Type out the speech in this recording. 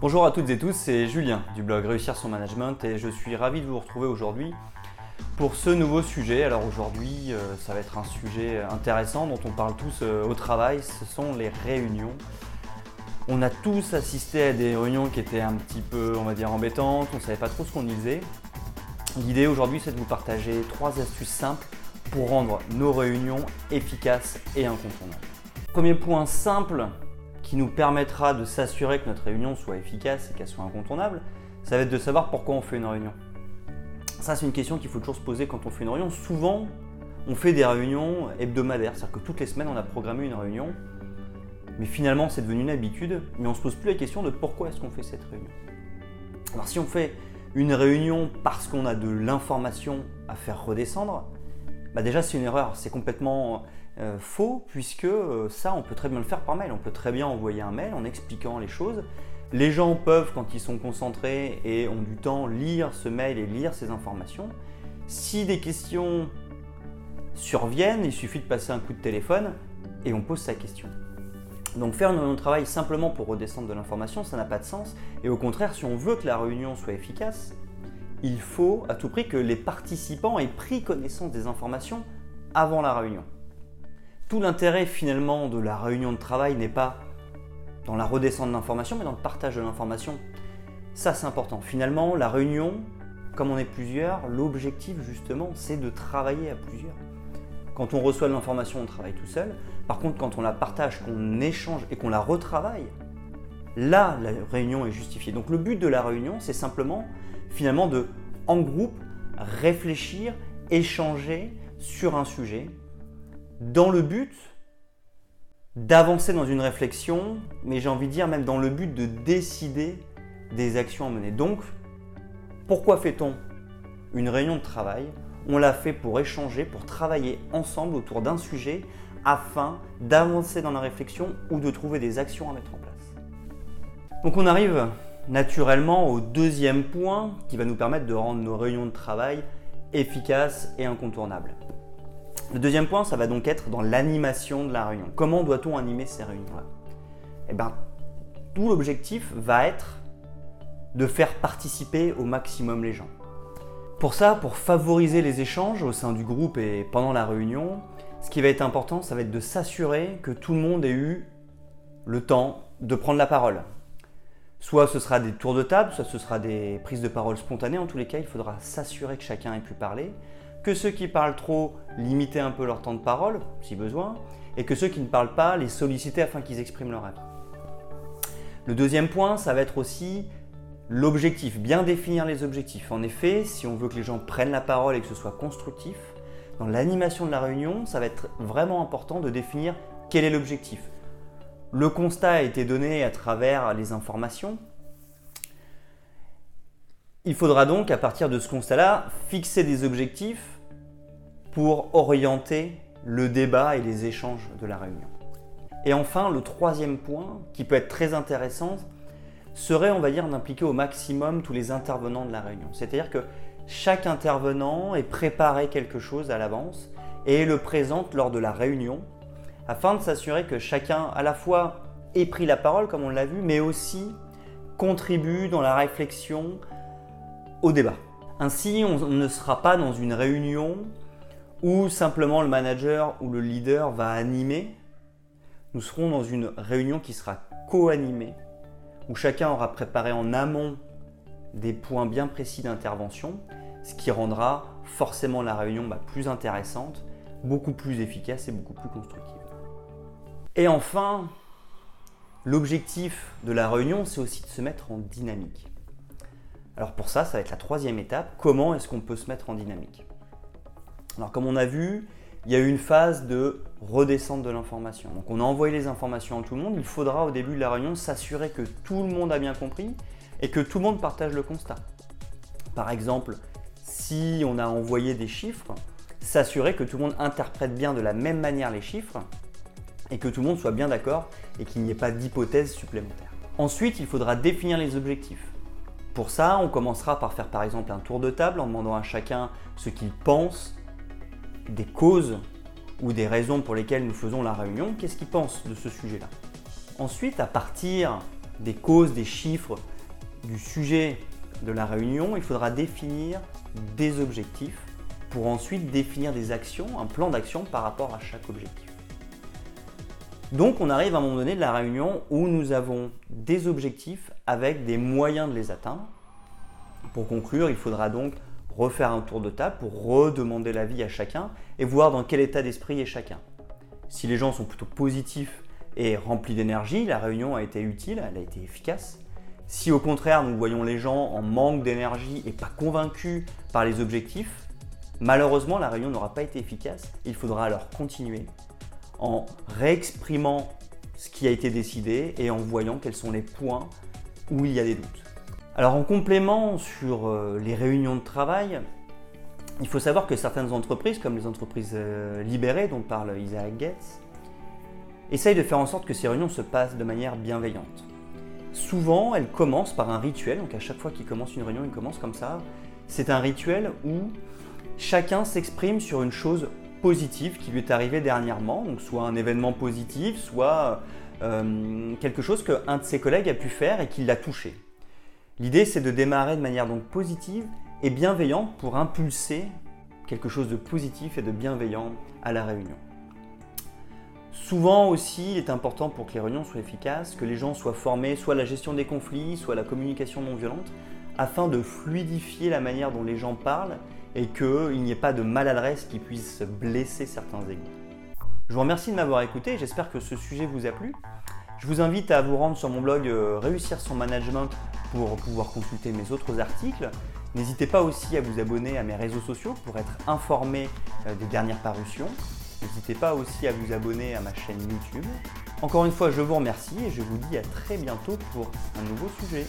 Bonjour à toutes et tous, c'est Julien du blog Réussir son management et je suis ravi de vous retrouver aujourd'hui pour ce nouveau sujet. Alors aujourd'hui, euh, ça va être un sujet intéressant dont on parle tous euh, au travail, ce sont les réunions. On a tous assisté à des réunions qui étaient un petit peu, on va dire, embêtantes, on ne savait pas trop ce qu'on disait. L'idée aujourd'hui, c'est de vous partager trois astuces simples pour rendre nos réunions efficaces et incontournables. Premier point simple qui nous permettra de s'assurer que notre réunion soit efficace et qu'elle soit incontournable, ça va être de savoir pourquoi on fait une réunion. Ça, c'est une question qu'il faut toujours se poser quand on fait une réunion. Souvent, on fait des réunions hebdomadaires, c'est-à-dire que toutes les semaines, on a programmé une réunion, mais finalement, c'est devenu une habitude, mais on ne se pose plus la question de pourquoi est-ce qu'on fait cette réunion. Alors, si on fait une réunion parce qu'on a de l'information à faire redescendre, bah déjà c'est une erreur, c'est complètement euh, faux, puisque euh, ça, on peut très bien le faire par mail. On peut très bien envoyer un mail en expliquant les choses. Les gens peuvent, quand ils sont concentrés et ont du temps, lire ce mail et lire ces informations. Si des questions surviennent, il suffit de passer un coup de téléphone et on pose sa question. Donc faire un travail simplement pour redescendre de l'information, ça n'a pas de sens. Et au contraire, si on veut que la réunion soit efficace, il faut à tout prix que les participants aient pris connaissance des informations avant la réunion. Tout l'intérêt finalement de la réunion de travail n'est pas dans la redescente de l'information, mais dans le partage de l'information. Ça, c'est important. Finalement, la réunion, comme on est plusieurs, l'objectif justement, c'est de travailler à plusieurs. Quand on reçoit de l'information, on travaille tout seul. Par contre, quand on la partage, qu'on échange et qu'on la retravaille, là, la réunion est justifiée. Donc le but de la réunion, c'est simplement, finalement, de, en groupe, réfléchir, échanger sur un sujet dans le but d'avancer dans une réflexion, mais j'ai envie de dire même dans le but de décider des actions à mener. Donc, pourquoi fait-on une réunion de travail? On l'a fait pour échanger, pour travailler ensemble autour d'un sujet afin d'avancer dans la réflexion ou de trouver des actions à mettre en place. Donc on arrive naturellement au deuxième point qui va nous permettre de rendre nos réunions de travail efficaces et incontournables. Le deuxième point, ça va donc être dans l'animation de la réunion. Comment doit-on animer ces réunions-là? Eh bien, tout l'objectif va être de faire participer au maximum les gens. Pour ça, pour favoriser les échanges au sein du groupe et pendant la réunion, ce qui va être important, ça va être de s'assurer que tout le monde ait eu le temps de prendre la parole. Soit ce sera des tours de table, soit ce sera des prises de parole spontanées. En tous les cas, il faudra s'assurer que chacun ait pu parler que ceux qui parlent trop, limiter un peu leur temps de parole, si besoin, et que ceux qui ne parlent pas, les solliciter afin qu'ils expriment leur avis. Le deuxième point, ça va être aussi l'objectif, bien définir les objectifs. En effet, si on veut que les gens prennent la parole et que ce soit constructif, dans l'animation de la réunion, ça va être vraiment important de définir quel est l'objectif. Le constat a été donné à travers les informations, il faudra donc, à partir de ce constat-là, fixer des objectifs pour orienter le débat et les échanges de la réunion. Et enfin, le troisième point, qui peut être très intéressant, serait, on va dire, d'impliquer au maximum tous les intervenants de la réunion. C'est-à-dire que chaque intervenant est préparé quelque chose à l'avance et le présente lors de la réunion, afin de s'assurer que chacun, à la fois, ait pris la parole, comme on l'a vu, mais aussi contribue dans la réflexion, au débat. Ainsi, on ne sera pas dans une réunion où simplement le manager ou le leader va animer. Nous serons dans une réunion qui sera co-animée, où chacun aura préparé en amont des points bien précis d'intervention, ce qui rendra forcément la réunion bah, plus intéressante, beaucoup plus efficace et beaucoup plus constructive. Et enfin, l'objectif de la réunion, c'est aussi de se mettre en dynamique. Alors pour ça, ça va être la troisième étape. Comment est-ce qu'on peut se mettre en dynamique? Alors comme on a vu, il y a eu une phase de redescente de l'information. Donc on a envoyé les informations à tout le monde. Il faudra au début de la réunion s'assurer que tout le monde a bien compris et que tout le monde partage le constat. Par exemple, si on a envoyé des chiffres, s'assurer que tout le monde interprète bien de la même manière les chiffres et que tout le monde soit bien d'accord et qu'il n'y ait pas d'hypothèse supplémentaire. Ensuite, il faudra définir les objectifs. Pour ça, on commencera par faire par exemple un tour de table en demandant à chacun ce qu'il pense des causes ou des raisons pour lesquelles nous faisons la réunion, qu'est-ce qu'il pense de ce sujet-là? Ensuite, à partir des causes, des chiffres, du sujet de la réunion, il faudra définir des objectifs pour ensuite définir des actions, un plan d'action par rapport à chaque objectif. Donc on arrive à un moment donné de la réunion où nous avons des objectifs avec des moyens de les atteindre. Pour conclure, il faudra donc refaire un tour de table pour redemander l'avis à chacun et voir dans quel état d'esprit est chacun. Si les gens sont plutôt positifs et remplis d'énergie, la réunion a été utile, elle a été efficace. Si au contraire nous voyons les gens en manque d'énergie et pas convaincus par les objectifs, malheureusement la réunion n'aura pas été efficace. Il faudra alors continuer en réexprimant ce qui a été décidé et en voyant quels sont les points où il y a des doutes. Alors en complément sur euh, les réunions de travail, il faut savoir que certaines entreprises, comme les entreprises euh, libérées dont parle Isaac Getz, essayent de faire en sorte que ces réunions se passent de manière bienveillante. Souvent, elles commencent par un rituel, donc à chaque fois qu'ils commencent une réunion, ils commencent comme ça. C'est un rituel où chacun s'exprime sur une chose positive qui lui est arrivée dernièrement, donc soit un événement positif, soit euh, quelque chose qu'un de ses collègues a pu faire et qui l'a touché. L'idée, c'est de démarrer de manière donc positive et bienveillante pour impulser quelque chose de positif et de bienveillant à la réunion. Souvent aussi, il est important pour que les réunions soient efficaces, que les gens soient formés soit à la gestion des conflits, soit à la communication non violente, afin de fluidifier la manière dont les gens parlent et qu'il n'y ait pas de maladresse qui puisse blesser certains égaux. Je vous remercie de m'avoir écouté, j'espère que ce sujet vous a plu. Je vous invite à vous rendre sur mon blog euh, Réussir son management pour pouvoir consulter mes autres articles. N'hésitez pas aussi à vous abonner à mes réseaux sociaux pour être informé euh, des dernières parutions. N'hésitez pas aussi à vous abonner à ma chaîne YouTube. Encore une fois, je vous remercie et je vous dis à très bientôt pour un nouveau sujet.